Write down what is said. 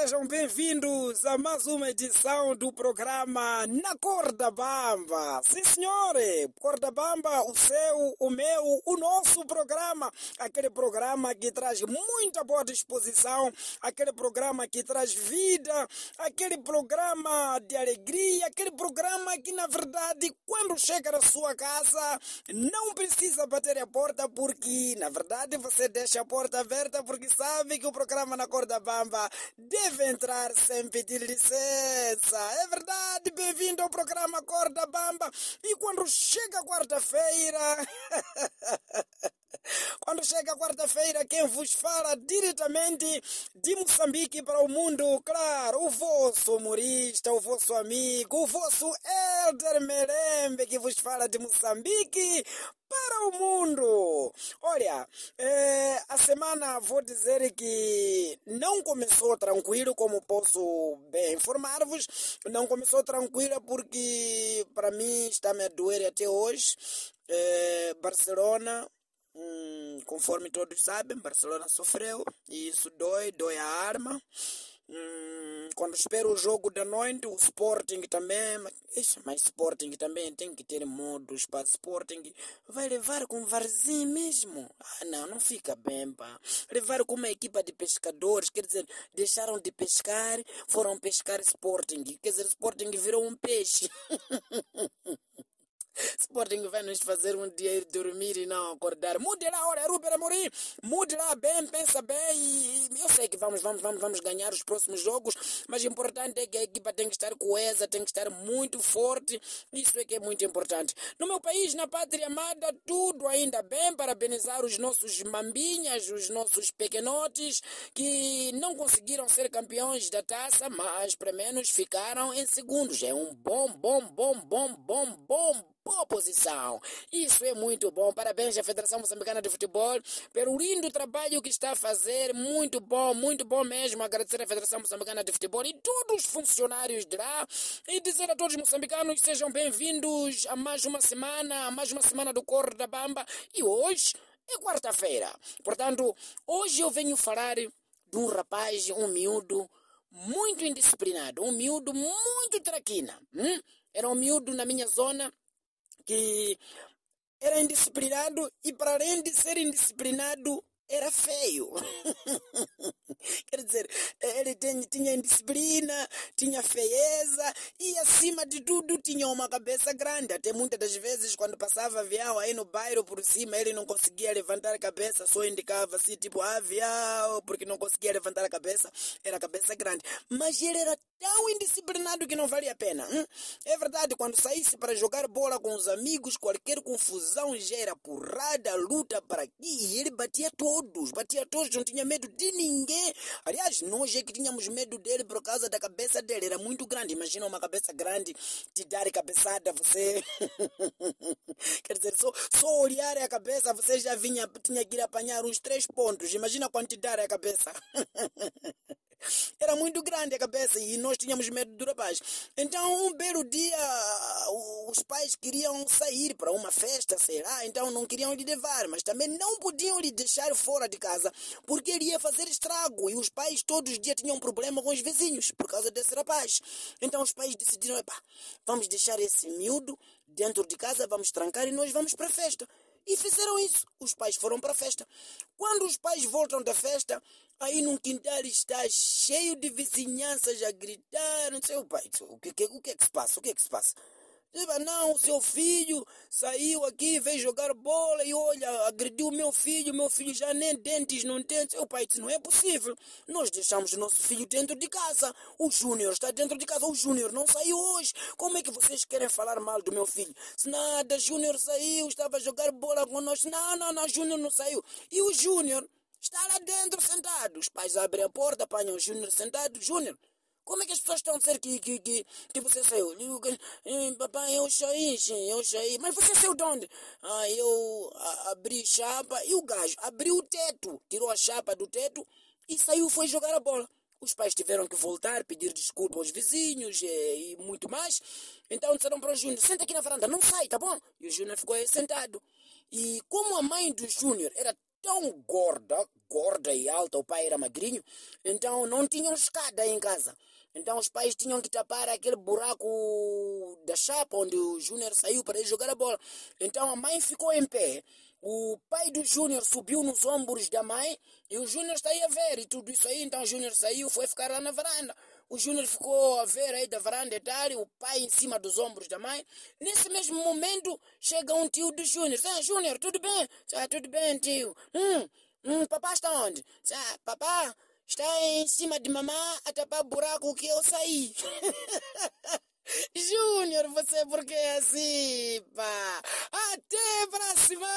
sejam bem-vindos a mais uma edição do programa Na Corda Bamba. Sim, senhores, Corda Bamba, o seu, o meu, o nosso programa. Aquele programa que traz muita boa disposição, aquele programa que traz vida, aquele programa de alegria, aquele programa que, na verdade, quando chega na sua casa, não precisa bater a porta, porque, na verdade, você deixa a porta aberta, porque sabe que o programa Na Corda Bamba deve entrar sem pedir licença. É verdade, bem-vindo ao programa Corda Bamba. E quando chega quarta-feira. Quando chega quarta-feira, quem vos fala diretamente de Moçambique para o mundo, claro, o vosso humorista, o vosso amigo, o vosso Elder Merembe, que vos fala de Moçambique para o mundo. Olha, é, a semana vou dizer que não começou tranquilo, como posso bem informar-vos. Não começou tranquila porque para mim está-me a doer até hoje. É, Barcelona Hum, conforme todos sabem, Barcelona sofreu e isso dói, dói a arma. Hum, quando espero o jogo da noite, o Sporting também, mas, Sporting também tem que ter modos para Sporting. Vai levar com Varzim mesmo? Ah, não, não fica bem, pá. Levar com uma equipa de pescadores, quer dizer, deixaram de pescar, foram pescar Sporting. Quer dizer, Sporting virou um peixe. Sporting vai nos fazer um dia ir dormir e não acordar. Mude lá, olha, Ruben Amorim, mude lá bem, pensa bem e, e eu sei que vamos, vamos, vamos, vamos ganhar os próximos jogos, mas o importante é que a equipa tem que estar coesa, tem que estar muito forte, isso é que é muito importante. No meu país, na pátria amada, tudo ainda bem, parabenizar os nossos mambinhas, os nossos pequenotes, que não conseguiram ser campeões da taça, mas pelo menos ficaram em segundos. É um bom, bom, bom, bom, bom, bom boa posição. Isso é muito bom. Parabéns à Federação Moçambicana de Futebol pelo lindo trabalho que está a fazer. Muito bom, muito bom mesmo. Agradecer à Federação Moçambicana de Futebol e todos os funcionários de lá. E dizer a todos os moçambicanos sejam bem-vindos a mais uma semana, a mais uma semana do Corre da Bamba. E hoje é quarta-feira. Portanto, hoje eu venho falar de um rapaz, um miúdo, muito indisciplinado. Um miúdo muito traquina. Hum? Era um miúdo na minha zona que era indisciplinado e para além de ser indisciplinado era feio. Quer dizer, ele tinha, indisciplina, tinha feieza e, acima de tudo, tinha uma cabeça grande. Até muitas das vezes, quando passava avião aí no bairro por cima, ele não conseguia levantar a cabeça, só indicava assim, tipo, avião, porque não conseguia levantar a cabeça, era cabeça grande. Mas ele era tão indisciplinado que não valia a pena. Hum? É verdade, quando saísse para jogar bola com os amigos, qualquer confusão já era porrada, luta para aqui, e ele batia todos, batia todos, não tinha medo de ninguém. Aliás, nós é que tínhamos medo dele por causa da cabeça dele, era muito grande. Imagina uma cabeça grande te dar cabeçada, você. Quer dizer, só, só olhar a cabeça, você já vinha, tinha que ir apanhar uns três pontos. Imagina quando te dar a cabeça. Era muito grande a cabeça e nós tínhamos medo do rapaz. Então, um belo dia, os pais queriam sair para uma festa, sei lá, então não queriam lhe levar, mas também não podiam lhe deixar fora de casa, porque ele ia fazer estrago e os pais todos os dias tinham problema com os vizinhos por causa desse rapaz. Então, os pais decidiram: vamos deixar esse miúdo dentro de casa, vamos trancar e nós vamos para a festa. E fizeram isso. Os pais foram para a festa. Quando os pais voltam da festa, aí num quintal está cheio de vizinhanças a gritar, não sei o pai, o que, o que é que se passa? O que é que se passa? Não, o seu filho saiu aqui, veio jogar bola e olha, agrediu meu filho, meu filho já nem dentes não tem. Seu pai disse, não é possível. Nós deixamos o nosso filho dentro de casa. O Júnior está dentro de casa. O Júnior não saiu hoje. Como é que vocês querem falar mal do meu filho? Se nada, Júnior saiu, estava a jogar bola conosco. Não, não, não, Júnior não saiu. E o Júnior está lá dentro sentado. Os pais abrem a porta, apanham o Júnior sentado. Júnior, como é que as pessoas estão a dizer que, que, que, que você saiu? Eu, papai, eu saí, sim, eu saí. Mas você saiu de onde? Ah, eu a, abri chapa e o gajo abriu o teto, tirou a chapa do teto e saiu, foi jogar a bola. Os pais tiveram que voltar, pedir desculpa aos vizinhos e, e muito mais. Então disseram para o Júnior, senta aqui na varanda, não sai, tá bom? E o Júnior ficou aí sentado. E como a mãe do Júnior era tão gorda, gorda e alta, o pai era magrinho, então não tinham escada em casa. Então os pais tinham que tapar aquele buraco da chapa onde o Júnior saiu para ir jogar a bola. Então a mãe ficou em pé. O pai do Júnior subiu nos ombros da mãe e o Júnior está aí a ver e tudo isso aí. Então o Júnior saiu, foi ficar lá na varanda. O Júnior ficou a ver aí da varanda e o pai em cima dos ombros da mãe. Nesse mesmo momento, chega um tio do Júnior. Ah, Júnior, tudo bem? Ah, tudo bem, tio. Hum, hum, papá está onde? Ah, papá Está em cima de mamãe a tapar buraco que eu saí. Júnior, você é por que é assim, pá? Até a cima.